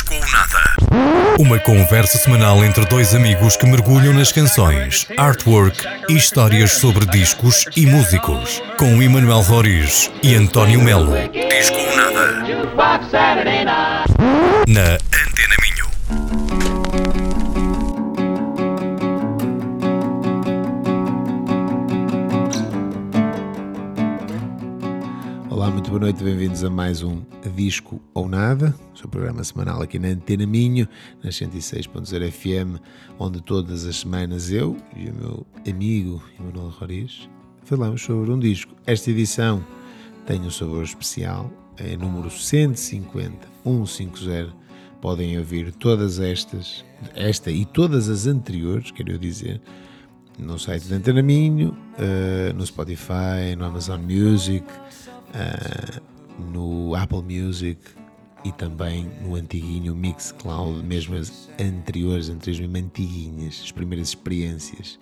Disco ou Nada. Uma conversa semanal entre dois amigos que mergulham nas canções, artwork e histórias sobre discos e músicos. Com Emanuel Roriz e António Melo. Disco ou Nada. Na Antena Minho. Olá, muito boa noite, bem-vindos a mais um Disco ou Nada, o seu programa semanal aqui na Antena Minho, na 106.0 FM, onde todas as semanas eu e o meu amigo Emanuel Roriz falamos sobre um disco. Esta edição tem um sabor especial, é número 150, 150. Podem ouvir todas estas, esta e todas as anteriores, quero dizer, no site da Antena Minho, eh, no Spotify, no Amazon Music, eh, no Apple Music e também no antiguinho Mixcloud, mesmo as anteriores, anteriores mesmo antiguinhas, as primeiras experiências.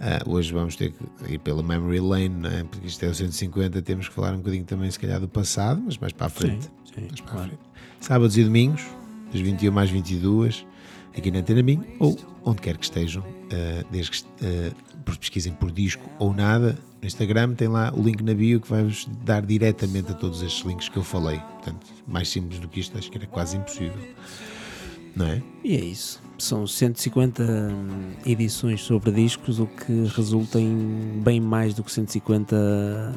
Eh, hoje vamos ter que ir pela Memory Lane, não é? porque isto é o 150, temos que falar um bocadinho também, se calhar, do passado, mas mais para a frente. Sim, sim, mais para a claro. frente. Sábados e domingos, das 21 às 22, aqui na Antena Minho, ou onde quer que estejam, eh, desde que eh, pesquisem por disco ou nada. No Instagram tem lá o link na bio que vai-vos dar diretamente a todos estes links que eu falei. Portanto, mais simples do que isto, acho que era quase impossível. Não é? E é isso. São 150 edições sobre discos, o que resulta em bem mais do que 150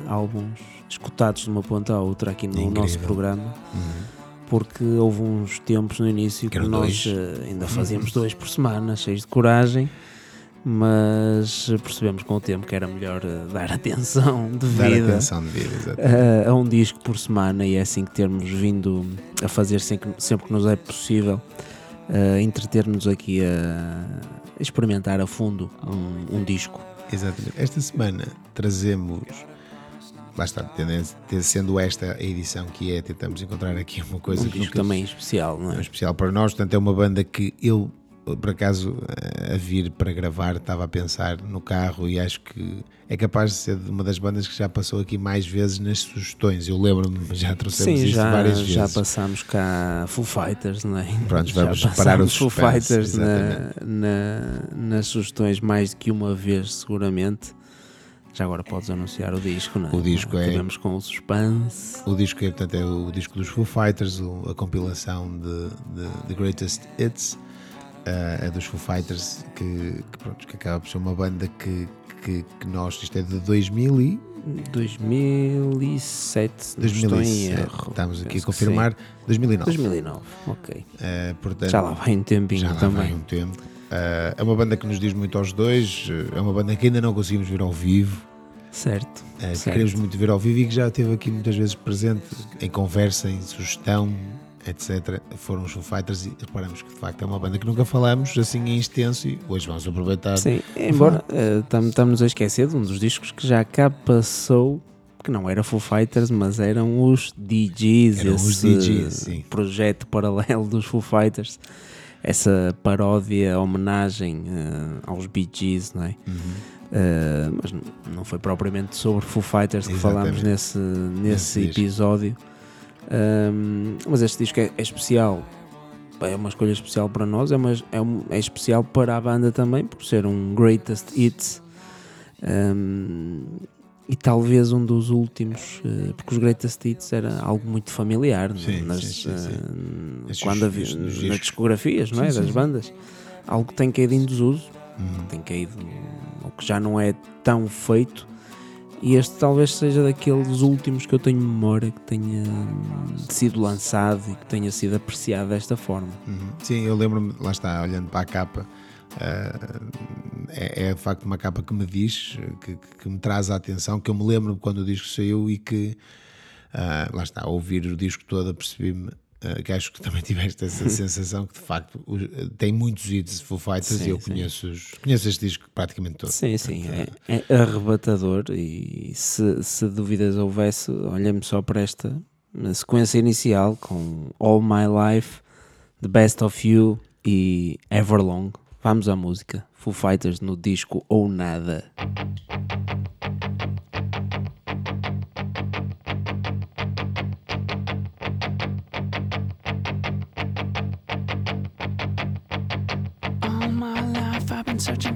álbuns escutados de uma ponta à outra aqui no nosso programa. Porque houve uns tempos no início que Que nós dois. eh, ainda fazíamos dois por semana, cheios de coragem, mas percebemos com o tempo que era melhor eh, dar atenção Dar devida atenção exato. a, a um disco por semana e é assim que termos vindo a fazer sempre, sempre que nos é possível uh, entreter-nos aqui a experimentar a fundo um, um disco. Exatamente. Esta semana trazemos, tendo- sendo esta a edição que é, tentamos encontrar aqui uma coisa Um que disco nunca- também especial, não é é? especial para nós, portanto é uma banda que eu, por acaso, eh, a vir para gravar, estava a pensar no carro e acho que é capaz de ser uma das bandas que já passou aqui mais vezes nas sugestões. Eu lembro-me, já trouxemos Sim, isso já, várias vezes. já passámos cá Full Fighters, não é? Pronto, Já vamos parar o passámos Full suspense, Fighters na, na- nas sugestões mais do que uma vez, seguramente. Já agora podes anunciar o disco, não é? O disco é- Tivemos com o suspense. O disco é, portanto, é o disco dos Foo Fighters, a compilação de, de The Greatest Hits eh, é dos Foo Fighters, que, que, pronto, que acaba por ser uma banda que, que, que nós, isto é de 2000 e 2007, se não estou em 2007, erro. estamos aqui a que confirmar, sim. 2009. 2009, ok. Eh, portanto, Já lá vai um tempinho já lá também. vai um tempo. Eh, é uma banda que nos diz muito aos dois, é uma banda que ainda não conseguimos ver ao vivo, Certo. que certo. queremos muito ver ao vivo e que já esteve aqui muitas vezes presente em conversa, em sugestão, etc. Foram os Foo Fighters e reparamos que de facto é uma banda que nunca falamos assim em extenso e hoje vamos aproveitar. Sim, embora eh, tam- estamos a esquecer de um dos discos que já cá passou, que não era Foo Fighters, mas eram os DJs, Eram os DJs, sim. projeto paralelo dos Foo Fighters, essa paródia, homenagem eh, aos Bee Gees, não é? Uhum. Uh, mas não foi propriamente sobre Foo Fighters que Exatamente. falámos nesse, Nesse nesse disco. Um, mas este disco é, é especial, é uma escolha especial para nós, é, uma, é, um- é especial para a banda também, por ser um greatest hits. Um, e talvez um dos últimos, uh, porque os greatest hits era algo muito familiar é? Sim, nas, sim, sim, sim. uh, Estes- quando havia, nas discos. discografias não é? Das bandas. Algo que tem caído em desuso Uhum. tem caído, ou que já não é tão feito. E este talvez seja daqueles últimos que eu tenho memória que tenha sido lançado e que tenha sido apreciado desta forma. Uhum. Sim, eu lembro-me, lá está, olhando para a capa, ah, é, é de facto uma capa que me diz, que, que me traz a atenção, que eu me lembro quando o disco saiu e que, ah, lá está, ao ouvir o disco todo, apercebi-me. Ah, que acho que também tiveste essa sensação que de facto os- tem muitos hits de Foo Fighters Sim, e eu sim. conheço, os- conheço este disco praticamente todo. Sim, sim, é, é arrebatador. E se, se dúvidas houvesse, olhem-me só para esta sequência inicial com All My Life, The Best of You e Everlong. Vamos à música. Foo Fighters no disco ou nada.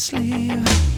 sleeve.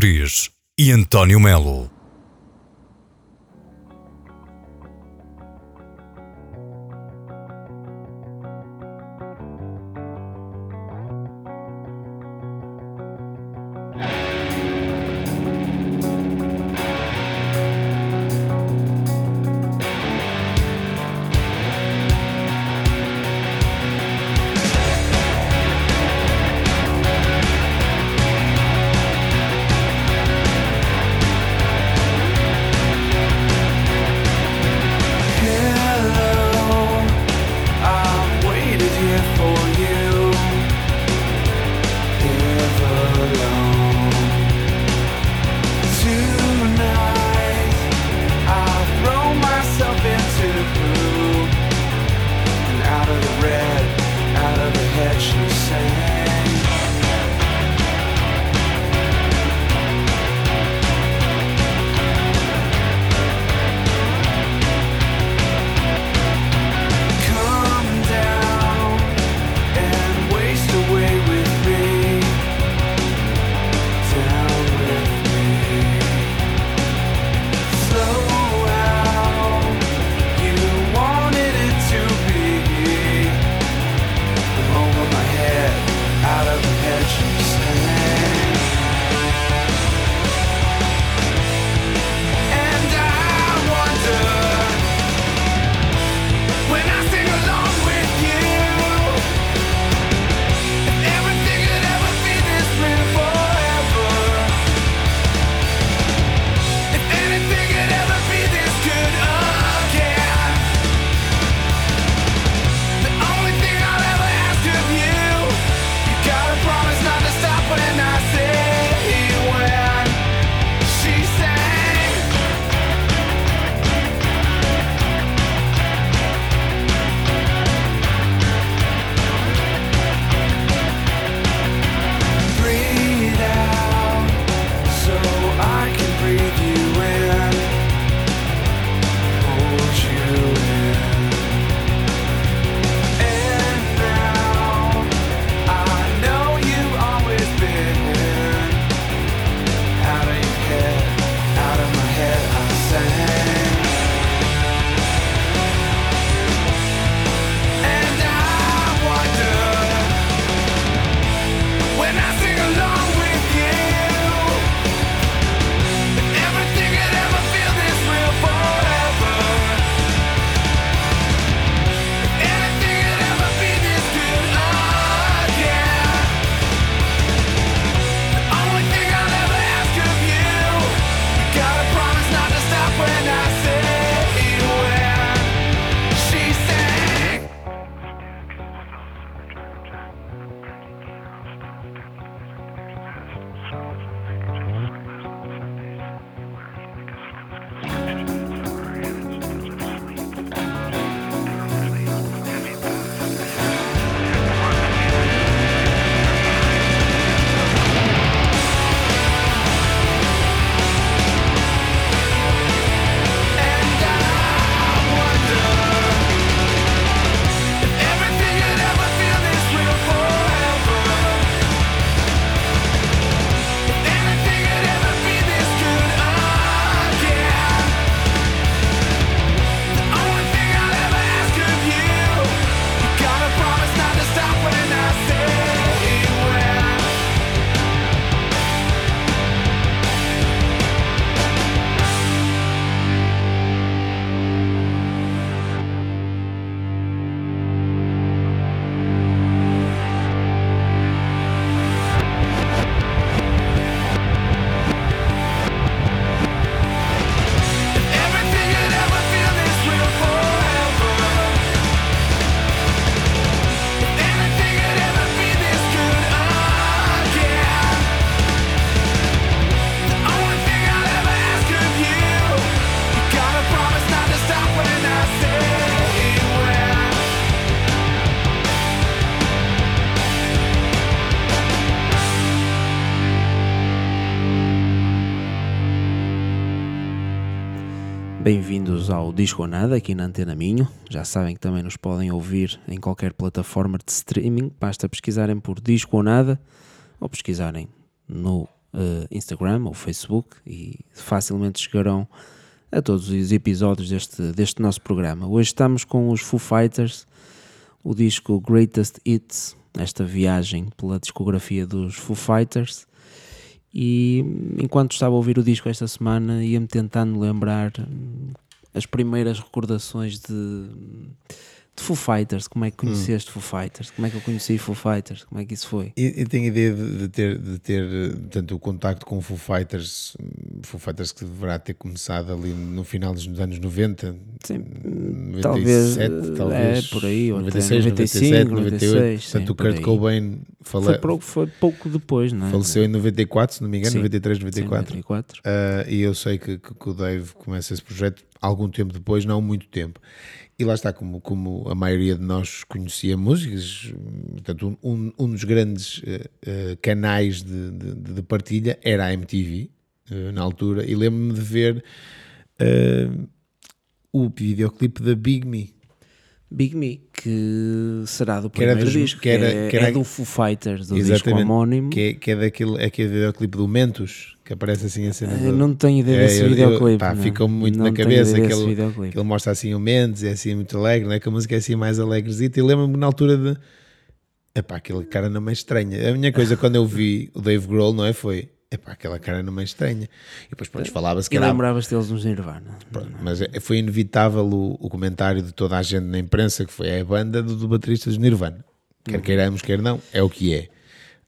Roriz e António Melo. Ao Disco ou Nada aqui na Antena Minho. Já sabem que também nos podem ouvir em qualquer plataforma de streaming. Basta pesquisarem por Disco ou Nada ou pesquisarem no eh, Instagram ou Facebook e facilmente chegarão a todos os episódios deste, deste nosso programa. Hoje estamos com os Foo Fighters, o disco Greatest Hits, esta viagem pela discografia dos Foo Fighters. E enquanto estava a ouvir o disco esta semana, ia-me tentando lembrar as primeiras recordações de, de Foo Fighters. Como é que conheceste Foo Fighters? Como é que eu conheci Foo Fighters? Como é que isso foi? Eu, eu tenho a ideia de, de ter, de ter eh, portanto, o contacto com Foo Fighters, hum, Foo Fighters que deverá ter começado ali no final dos anos 90, Sim, 97, talvez, talvez, é, por aí, ou até 96, 95, 97, 98. 96, sim, portanto, o Kurt. Cobain fale- Foi, pouco, foi pouco depois, não é? faleceu em 94, se não me engano, Sim. 93, Sim, 94. 94. Ah, e eu sei que, que- que o Dave começa esse projeto algum tempo depois, não muito tempo. E lá está, como, como a maioria de nós conhecia músicas, portanto, um, um- dos grandes eh, canais de, de- de partilha era a MTV, eh, na altura, e lembro-me de ver o videoclipe da Big Me. Big Me, que será do Que era primeiro dos- disco, que era- é, que era- é do Foo Fighters, do disco homónimo. que é, que é daquele é aquele videoclipe do Mentos, que aparece assim a cena. Eu do- não tenho ideia É, desse eu- eu- videoclipe. pá, ficou-me muito na cabeça aquele- videoclipe. que ele mostra assim o Mendes, é assim muito alegre, não é? Que a música é assim mais alegrezita. E lembro-me na altura de. Epá, aquele cara não é estranha. A minha coisa quando eu vi o Dave Grohl, não é? Foi. Epá, aquela cara não é estranha. E depois, pronto, falava-se que era. lembravas deles nos Nirvana. Pronto, mas é- foi inevitável o, o comentário de toda a gente na imprensa que foi "É a banda do, do baterista dos Nirvana. Quer Uhum. queiramos, quer não, é o que é.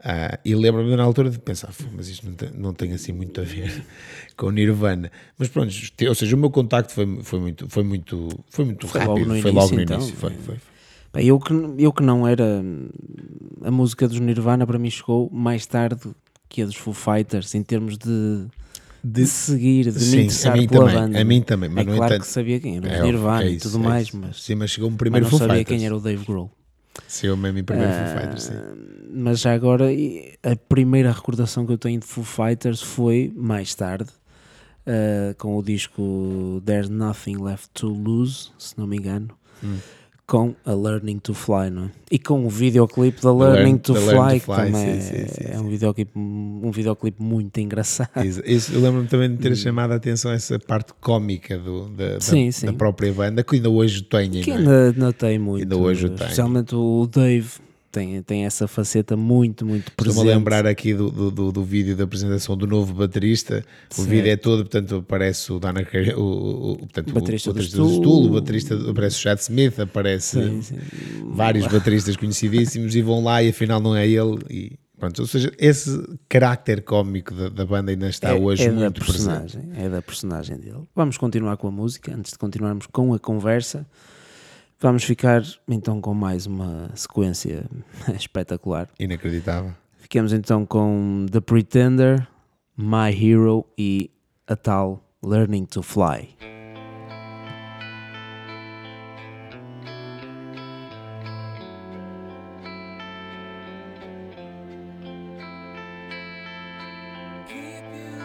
Ah, e lembro-me na altura de pensar, "Fu, mas isto não tem, não tem assim muito a ver com o Nirvana. Mas pronto, ou seja, o meu contacto foi, foi muito, foi muito, foi muito Foi rápido. logo no foi logo início, no então. início. Foi, foi. Bem, eu, que, eu que não era. A música dos Nirvana para mim chegou mais tarde que a dos Foo Fighters, em termos de, de seguir, de me Sim, interessar a mim pela também, banda. a mim também, mas é no claro entanto- que sabia quem era, É, Nirvana é e isso, tudo é mais, mas, Sim, mas chegou um mas primeiro não Foo sabia Fighters. quem era o Dave Grohl. Chegou mesmo em primeiro Foo Ah, Fighters, sim. Mas já agora, a primeira recordação que eu tenho de Foo Fighters foi mais tarde, ah, com o disco There's Nothing Left to Lose, se não me engano, Hum. com a Learning to Fly, não é? E com o videoclipe da Learning Learn- to Fly, Learn to que também sim, é, sim, sim, é sim. um videoclipe, um videoclipe muito engraçado. Isso, isso, eu lembro-me também de ter chamado a atenção essa parte cómica do, da, da- Sim, sim. da própria banda, que ainda hoje tem. Que não é? ainda não tem muito, Ainda hoje tem. especialmente o Dave tem, tem essa faceta muito, muito presente. Estou-me a lembrar aqui do, do, do, vídeo da apresentação do novo baterista. O Certo. vídeo é todo, portanto, aparece o Dana o, o, o, portanto, o Baterista do baterista do Stool. O baterista, aparece o Chad Smith, aparece Sim, sim. vários bateristas conhecidíssimos e vão lá e afinal não é ele. E, pronto, ou seja, esse carácter cómico da, da banda ainda está é, hoje é da muito presente. personagem, é da personagem dele. Vamos continuar com a música, antes de continuarmos com a conversa. Vamos ficar então com mais uma sequência espetacular. Inacreditável. Ficamos então com The Pretender, My Hero e a tal Learning to Fly. Keep you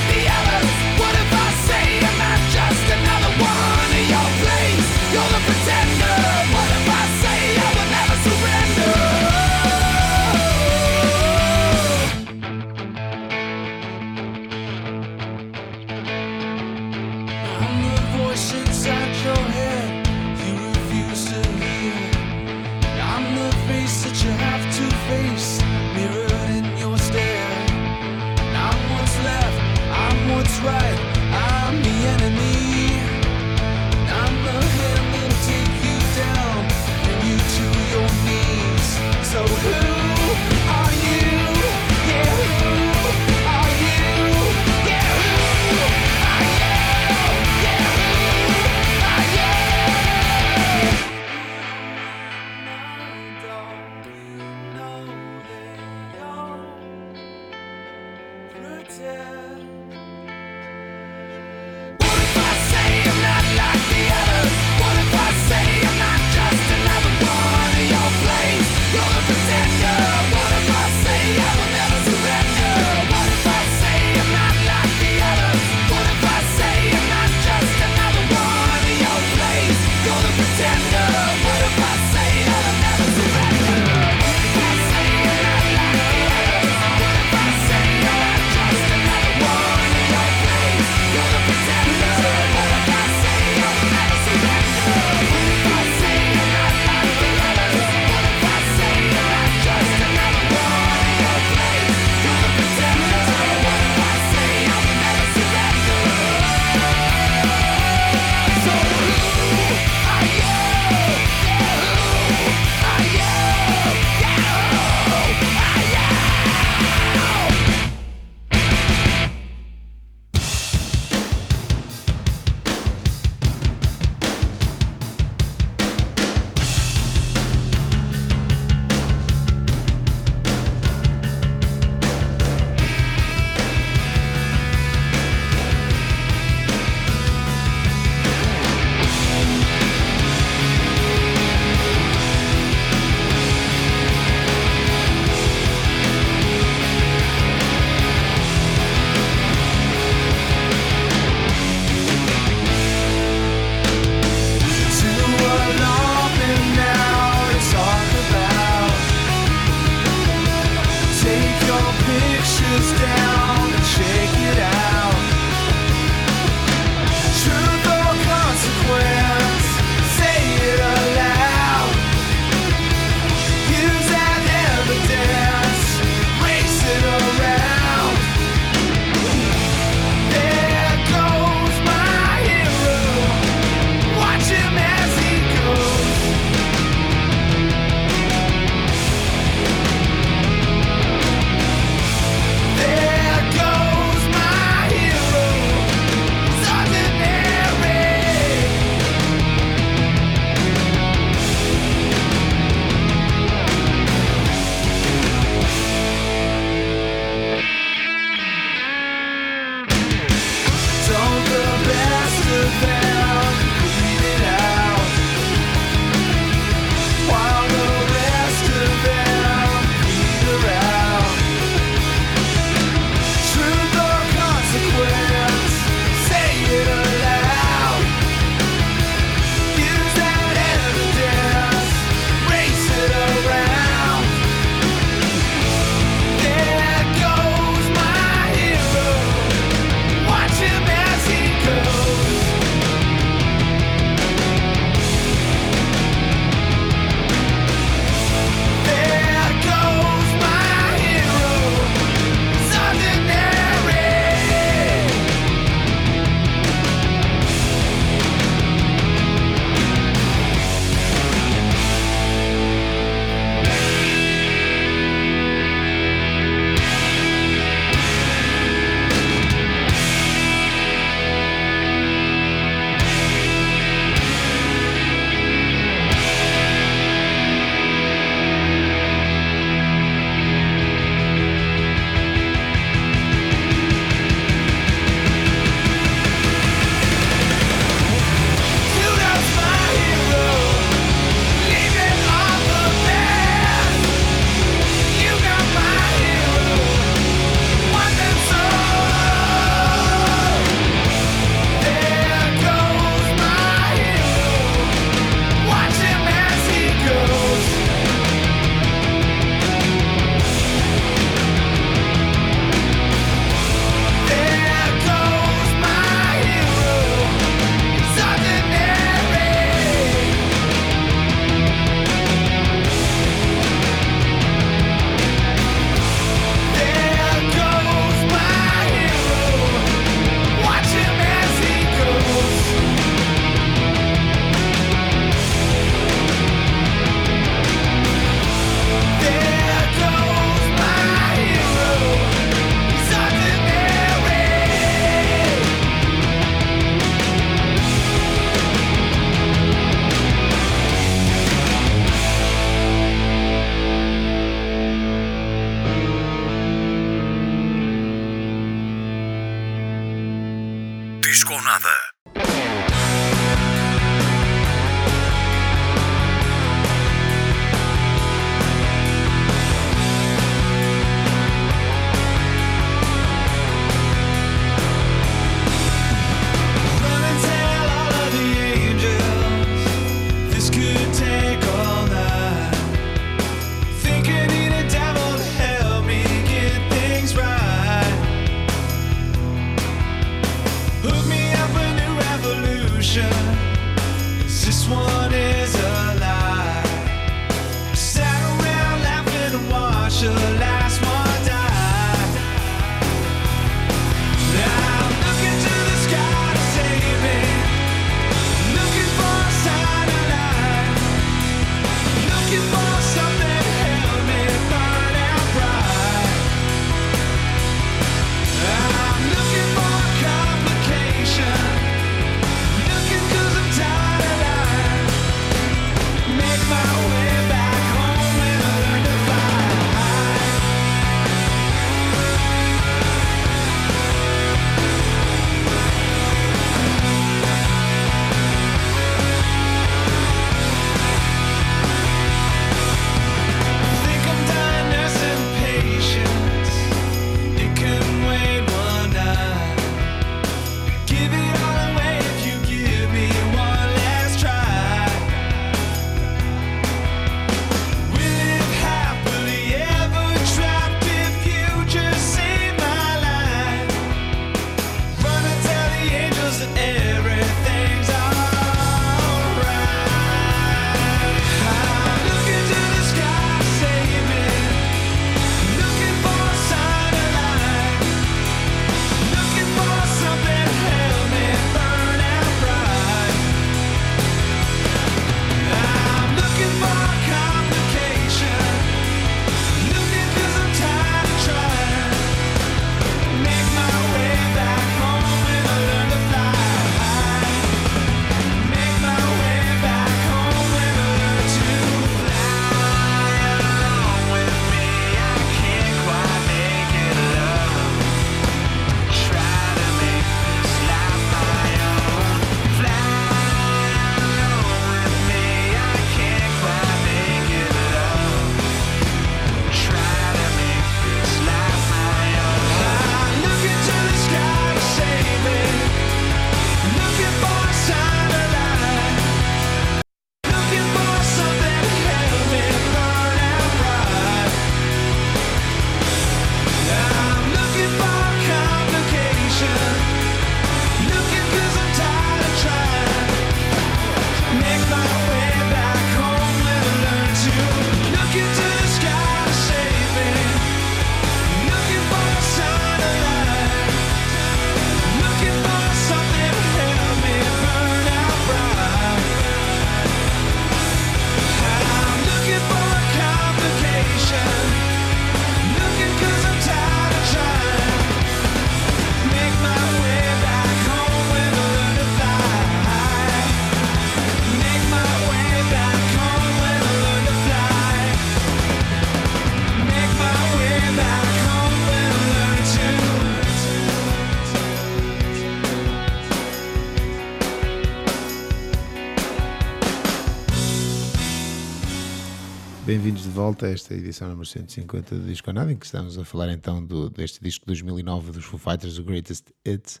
Bem-vindos de volta a esta edição número 150 do Disco Nada, em que estamos a falar então do, deste disco de 2009 dos Foo Fighters, o Greatest Hits.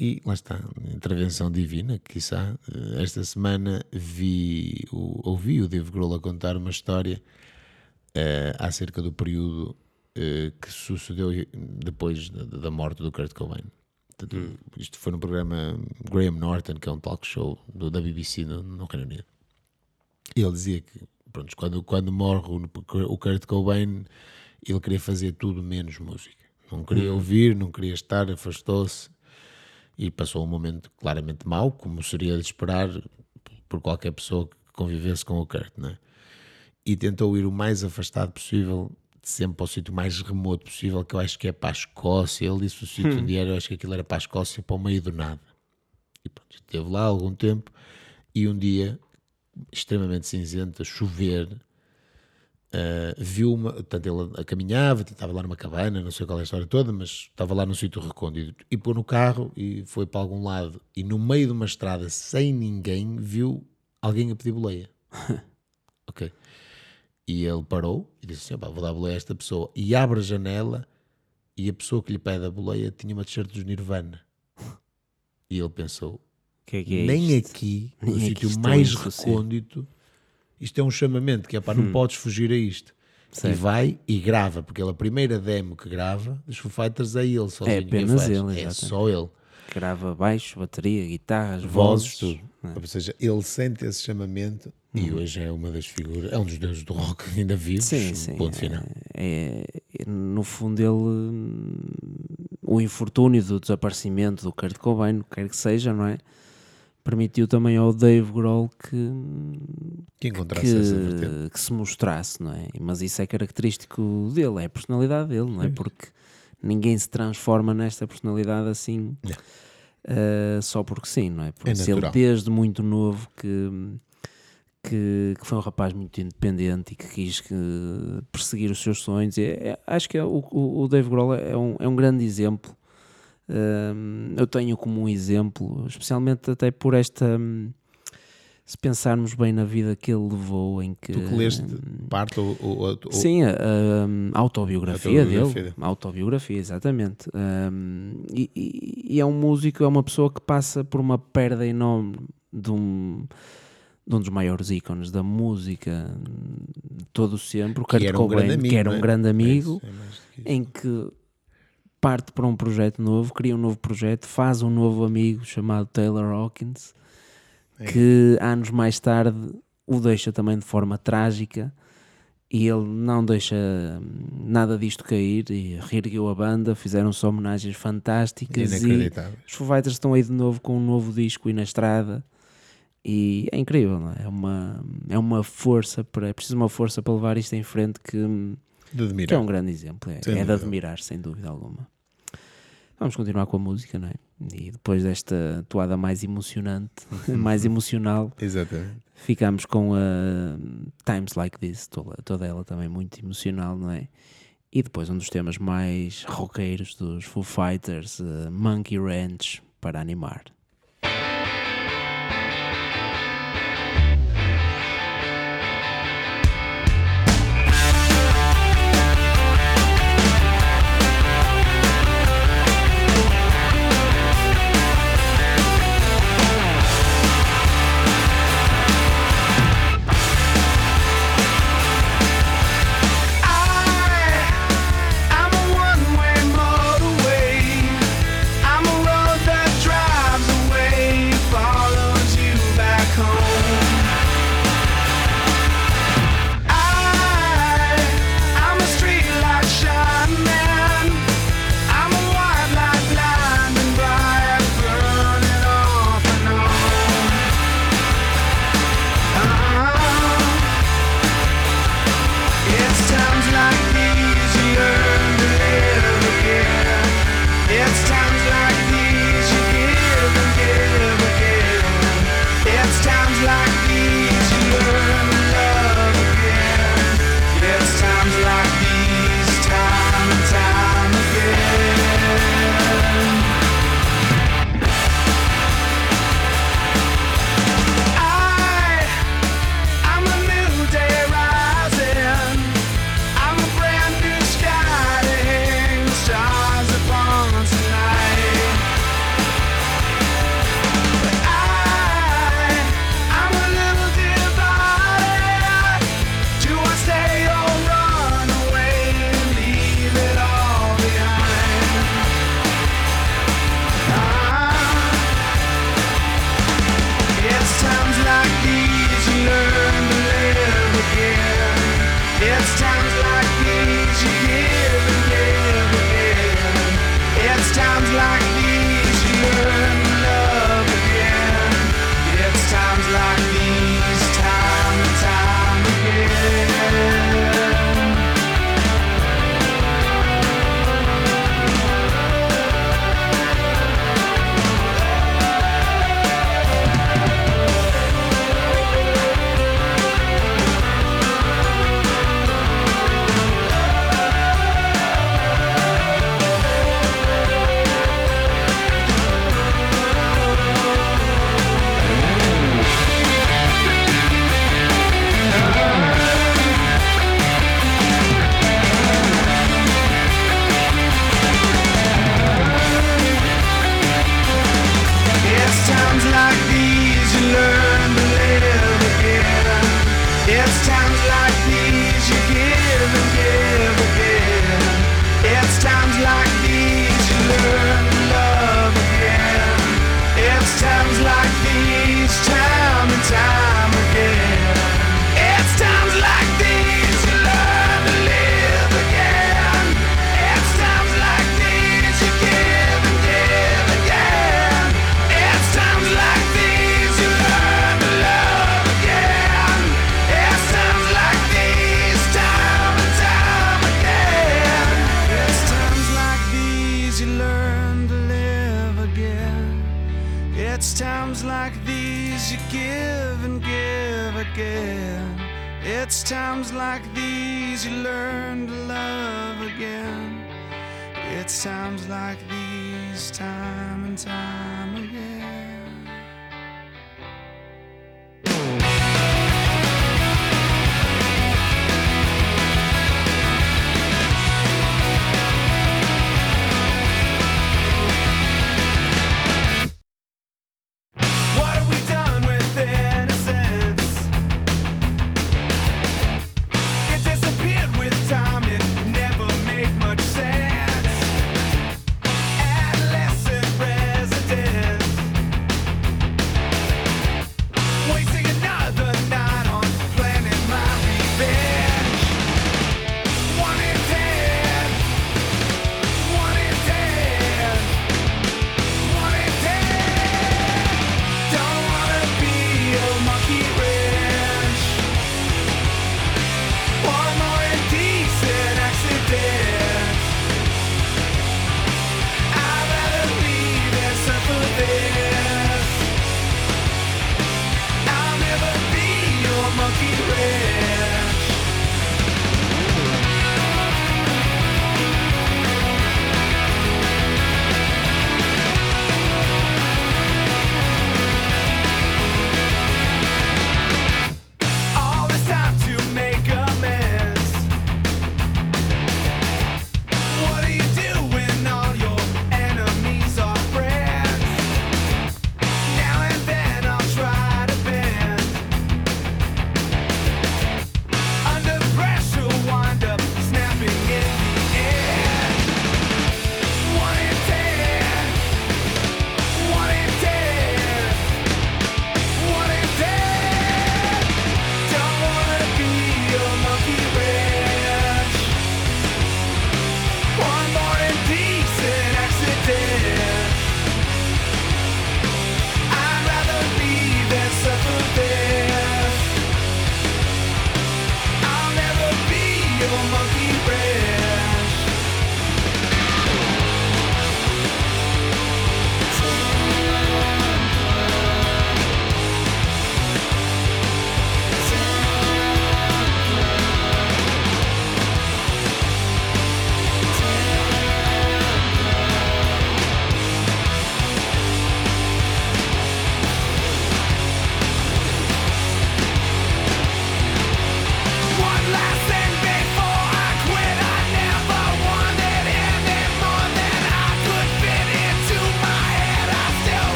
E lá está, intervenção divina, quiçá. Esta semana vi ouvi o Dave Grohl a contar uma história eh, acerca do período eh, que sucedeu depois da, da morte do Kurt Cobain. Portanto, Isto foi no programa Graham Norton, que é um talk show do- da BBC no, no Reino Unido. E ele dizia que, pronto, quando, quando morre o, Kurt Cobain, ele queria fazer tudo menos música. Não queria ouvir, não queria estar, afastou-se e passou um momento claramente mau, como seria de esperar por qualquer pessoa que convivesse com o Kurt, não é? E tentou ir o mais afastado possível, sempre para o sítio mais remoto possível, que eu acho que é para a Escócia. Ele disse o sítio onde era, eu acho que aquilo era para a Escócia, para o meio do nada. E pronto, esteve lá algum tempo e um dia, extremamente cinzento, a chover, ah, viu uma, portanto, ele caminhava, estava lá numa cabana, não sei qual é a história toda, mas estava lá num sítio recôndito e pôs no carro e foi para algum lado e no meio de uma estrada sem ninguém viu alguém a pedir boleia. ok. E ele parou e disse assim: "Opá, vou dar boleia a esta pessoa. E abre a janela e a pessoa que lhe pede a boleia tinha uma t-shirt dos Nirvana. E ele pensou: que é que é nem isto? aqui, no sítio mais recôndito, isto é um chamamento que é pá, não podes fugir a isto. E Hum. Certo. vai e grava, porque ele, a primeira demo que grava dos Foo Fighters é ele sozinho. É apenas ele, É exatamente. só ele. Grava baixo, bateria, guitarras, Vozes, vozes. tudo. Ou seja, ele sente esse chamamento e hoje é uma das figuras, é um dos deuses do rock ainda vivos. Uhum. Sim, sim. Ponto final. É, é- no fundo, ele. hum, O infortúnio do desaparecimento do Kurt Cobain, quer que seja, não é? Permitiu também ao Dave Grohl que, Que encontrasse essa vertente. que, que se mostrasse, não é? Mas isso é característico dele, é a personalidade dele, não é? Porque ninguém se transforma nesta personalidade assim uh, só porque sim, não é? Porque se ele desde muito novo que, que, que foi um rapaz muito independente e que quis que, perseguir os seus sonhos, e é- é- acho que é o, o, o Dave Grohl é um, é um grande exemplo. Eu tenho como um exemplo, especialmente até por esta. hum, se pensarmos bem na vida que ele levou, em que. Tu que leste hum, parte ou, ou, ou- Sim, a, a- a autobiografia, Autobiografia dele. A autobiografia, exatamente. Um, e, e- é um músico, é uma pessoa que passa por uma perda enorme de um, de um dos maiores ícones da música de todo sempre, o que Kurt era um Cobain, amigo. que era um é? grande É amigo, isso, é mais do que isso. em que parte para um projeto novo, cria um novo projeto, faz um novo amigo chamado Taylor Hawkins, É. que anos mais tarde o deixa também de forma trágica e ele não deixa hum, nada disto cair e reergueu a banda, fizeram-se homenagens fantásticas e os Foo Fighters estão aí de novo com um novo disco e na estrada e é incrível, é? É uma, é uma força, para, é preciso uma força para levar isto em frente que, De que é admirar. um grande exemplo, é, é de admirar, sem dúvida alguma. Vamos continuar com a música, não é? E depois desta toada mais emocionante, mais emocional, Exatamente. ficamos com a Times Like This, toda, toda ela também muito emocional, não é? E depois um dos temas mais roqueiros dos Foo Fighters, eh, Monkey Ranch, para animar.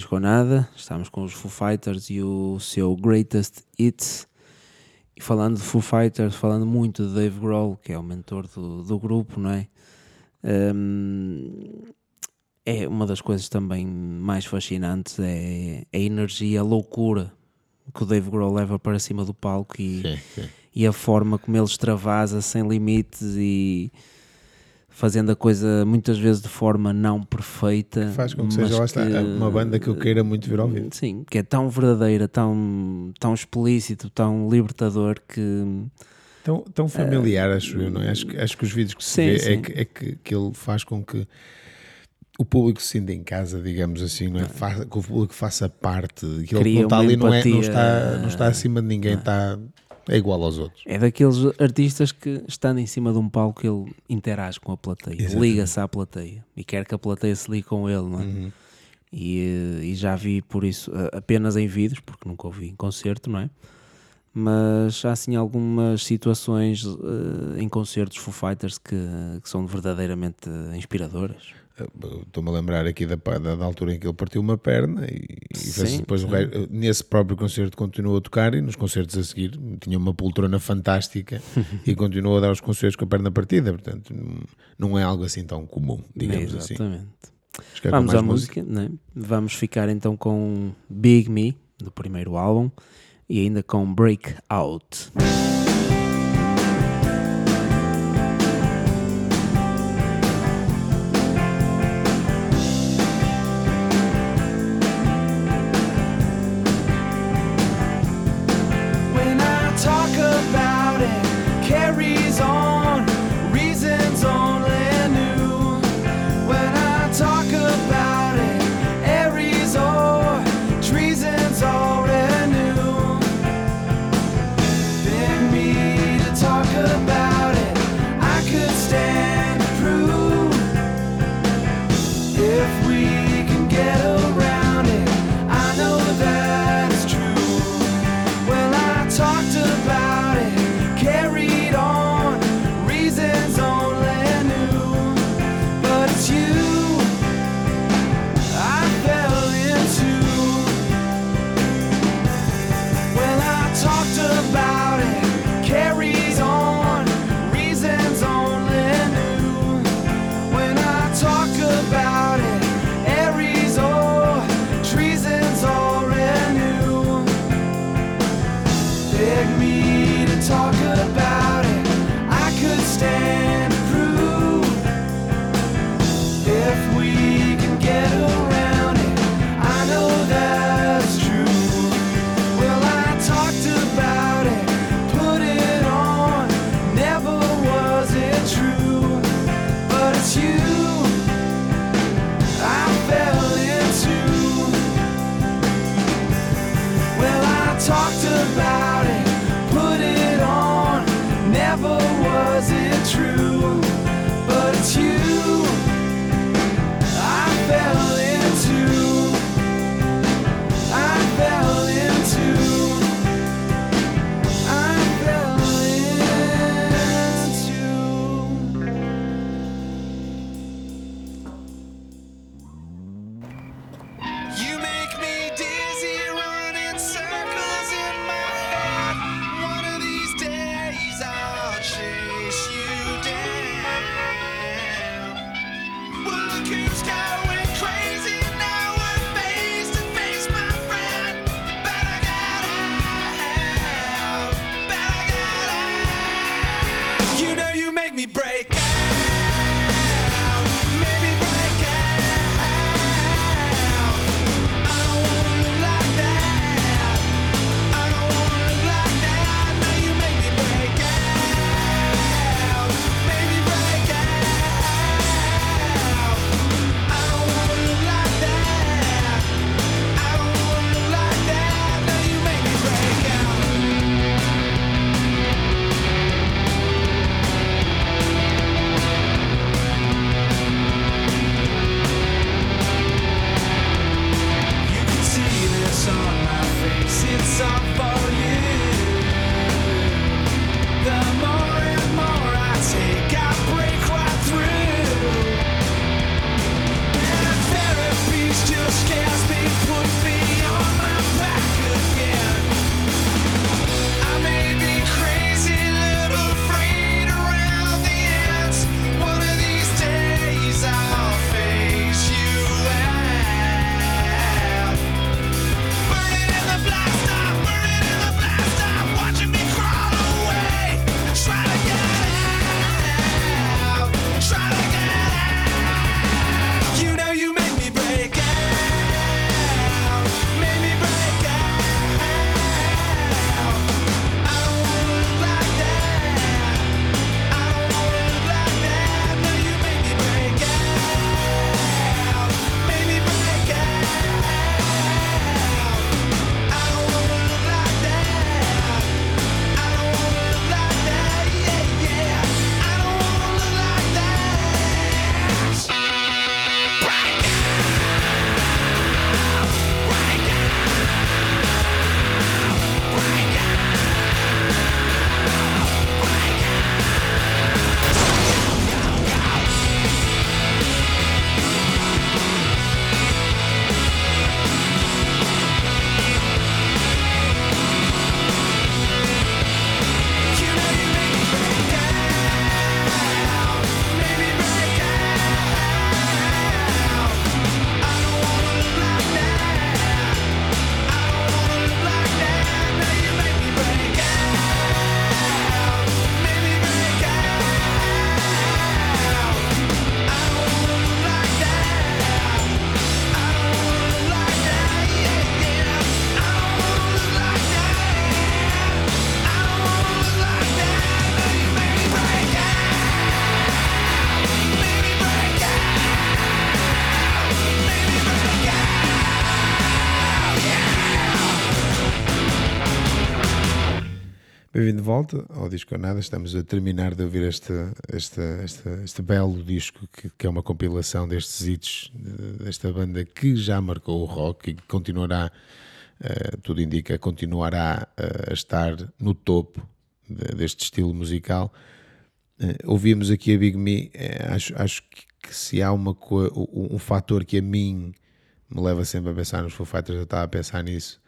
De volta ao Disco ou Nada, estamos com os Foo Fighters e o seu Greatest Hits. E falando de Foo Fighters, falando muito de Dave Grohl, que é o mentor do, do grupo, não é? Hum, é uma das coisas também mais fascinantes é a energia, a loucura que o Dave Grohl leva para cima do palco e, Sim, sim. e a forma como ele extravasa sem limites e fazendo a coisa muitas vezes de forma não perfeita. Faz com que seja lá está, uma banda que eu queira muito ver ao vivo. Sim, que é tão verdadeira, tão, tão explícito, tão libertador que Tão, tão familiar, acho eu, não é? Acho, que- acho que os vídeos que se Sim, vê é, sim. que, é que, que ele faz com que o público se sinta em casa, digamos assim, não é? Fa- que o público faça parte, que ele não está ali, não, é, não, está, não está acima de ninguém, está, é igual aos outros. é daqueles artistas que, estando em cima de um palco, ele interage com a plateia, liga-se à plateia e quer que a plateia se ligue com ele, não é? Uhum. E, eh, e já vi por isso eh, apenas em vídeos, porque nunca ouvi em concerto, não é? Mas há assim algumas situações eh, em concertos Foo Fighters que, que são verdadeiramente inspiradoras. Estou-me a lembrar aqui da, da, da altura em que ele partiu uma perna e, e Sim, depois resto- nesse próprio concerto continuou a tocar e nos concertos a seguir tinha uma poltrona fantástica e continuou a dar os concertos com a perna partida, portanto não- é algo assim tão comum, digamos assim. É com Vamos à música, né? vamos ficar então com Big Me, do primeiro álbum, e ainda com Breakout. When Disco Nada. Estamos a terminar de ouvir este, este, este, este belo disco que, que é uma compilação destes hits de- desta banda que já marcou o rock e que continuará, eh, tudo indica, continuará eh, a estar no topo de- deste estilo musical. Eh, ouvimos aqui a Big Me, eh, acho, acho que, que se há uma um, um fator que a mim me leva sempre a pensar nos Foo Fighters, eu estava a pensar nisso,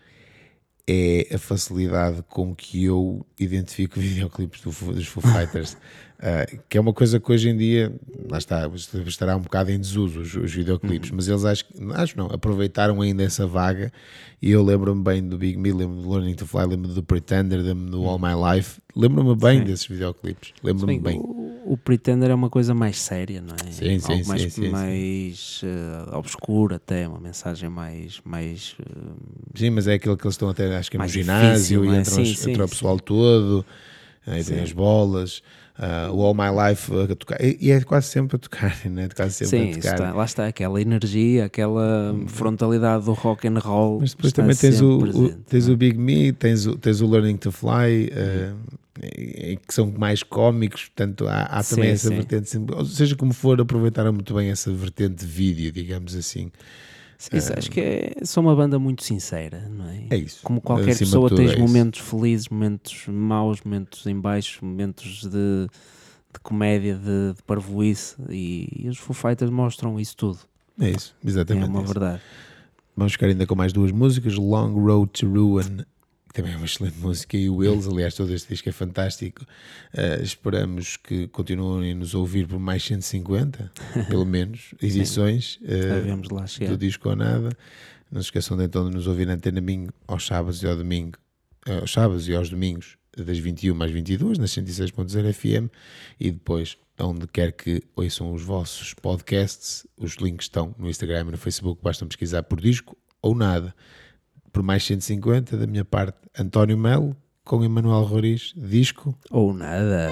é a facilidade com que eu identifico videoclipes do, dos Foo Fighters, Ah, que é uma coisa que hoje em dia, lá está, estará um bocado em desuso os, os videoclipes, mas eles acho, acho não, aproveitaram ainda essa vaga e eu lembro-me bem do Big Me, lembro-me do Learning to Fly, lembro-me do Pretender, lembro-me do All My Life, lembro-me bem Sim. desses videoclipes, lembro-me bem. O, o Pretender é uma coisa mais séria, não é? Sim, sim, Algo mais, sim, sim, sim. mais eh, obscura até, uma mensagem mais, mais eh, Sim, mas é aquele que eles estão até, acho que é no Mais ginásio difícil, e é? entram, Sim, entra o pessoal todo, aí tem as bolas, ah, o All My Life a tocar, e, é quase sempre a tocar, né? quase sempre Sim, a tocar. está- lá está aquela energia, aquela frontalidade do rock and roll. Mas depois também tens, o, sempre o- presente, tens não é? o Big Me, tens o, tens o Learning to Fly, e que são mais cómicos, portanto há, há também Sim, essa sim. vertente, ou seja como for, aproveitaram muito bem essa vertente de vídeo, digamos assim. Isso, acho que é, são uma banda muito sincera, não é? É isso. Como qualquer Acima pessoa, tens é momentos felizes, momentos maus, momentos em baixo, momentos de, de comédia, de, de parvoíce, e, e os Foo Fighters mostram isso tudo. É isso, É exatamente. uma isso. verdade. Vamos ficar ainda com mais duas músicas: Long Road to Ruin, que também é uma excelente música, e o Wills. Aliás, todo este disco é fantástico. Uh, esperamos que continuem a nos ouvir por mais 150, pelo menos, edições uh, do disco ou nada. Não se esqueçam de então de nos ouvir na Antena Minho aos sábados e ao domingo, uh, aos sábados e aos domingos, das 21 às 22, nas 106.0 FM, e depois, onde quer que ouçam os vossos podcasts, os links estão no Instagram e no Facebook, basta pesquisar por disco ou nada. Por mais 150, da minha parte, António Melo, com Emanuel Roriz, disco. Ou nada.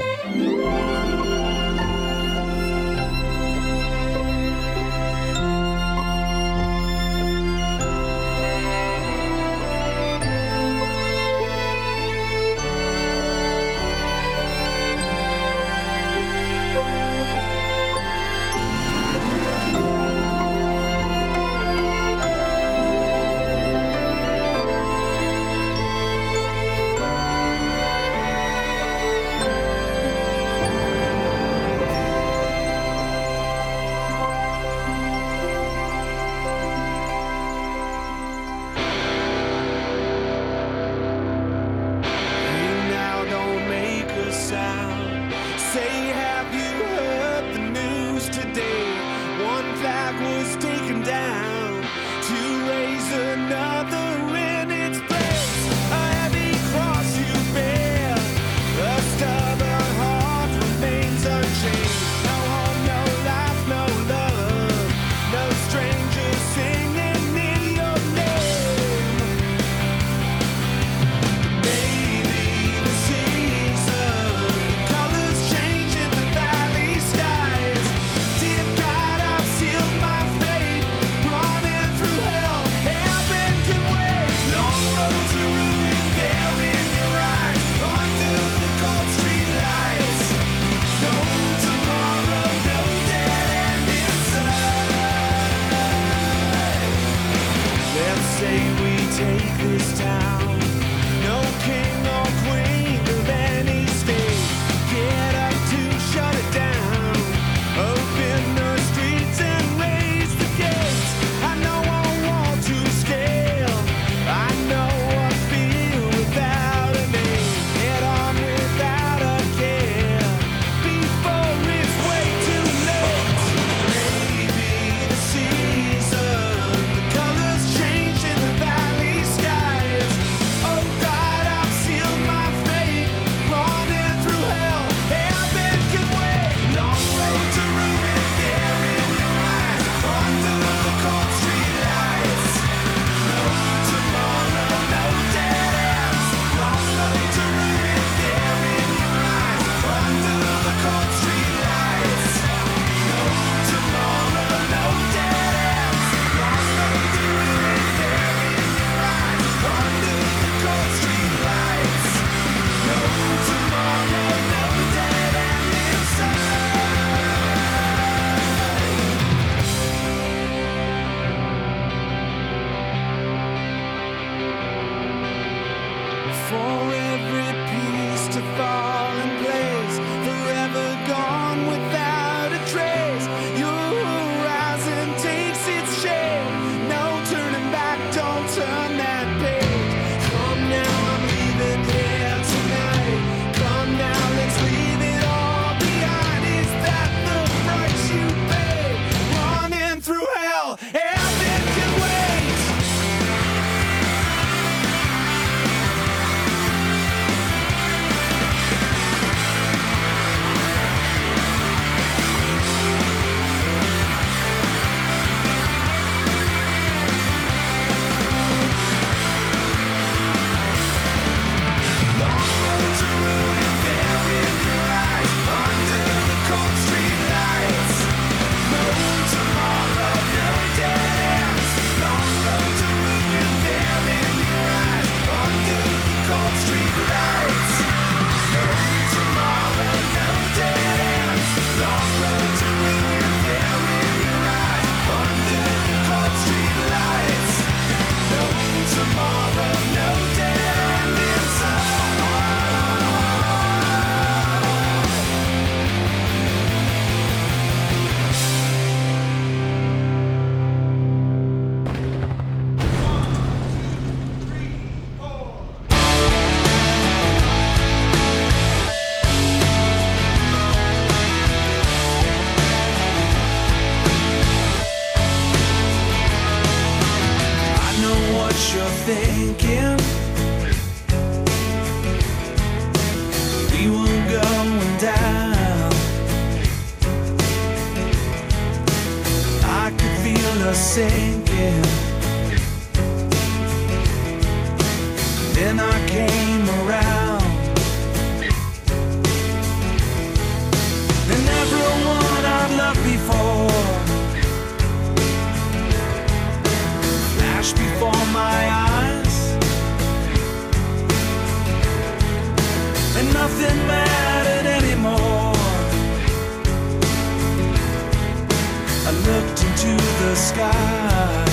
to the sky.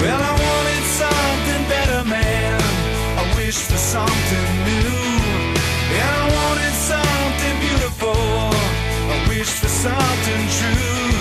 Well, I wanted something better, man. I wished for something new. And I wanted something beautiful. I wished for something true.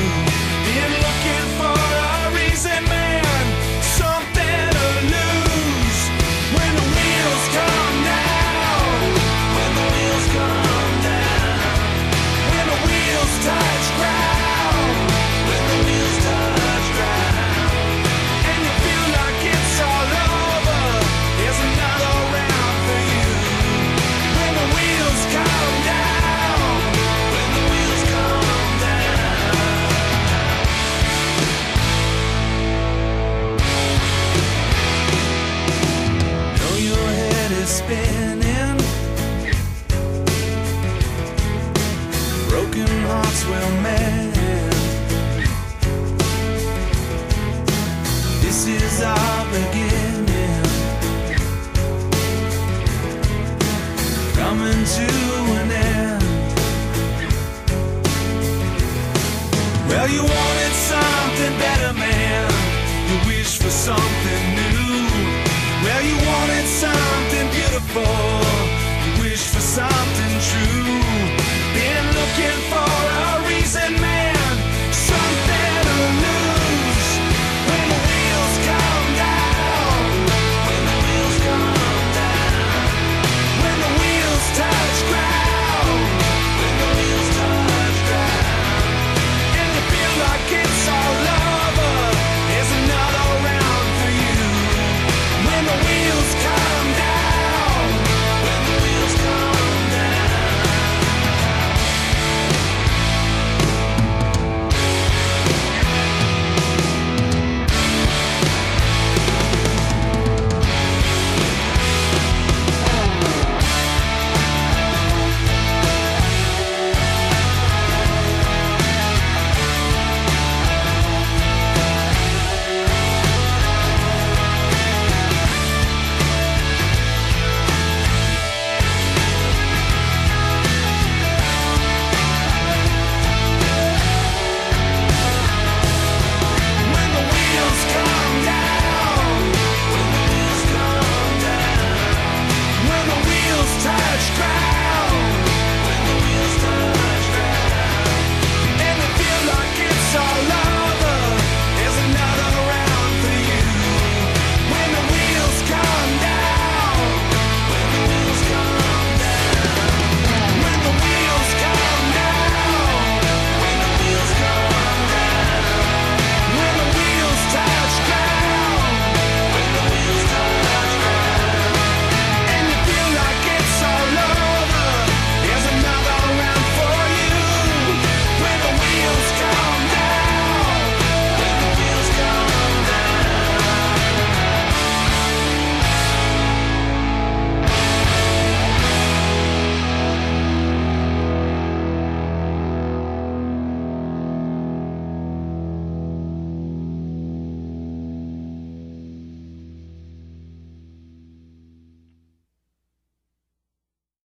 something new. Well, you wanted something beautiful.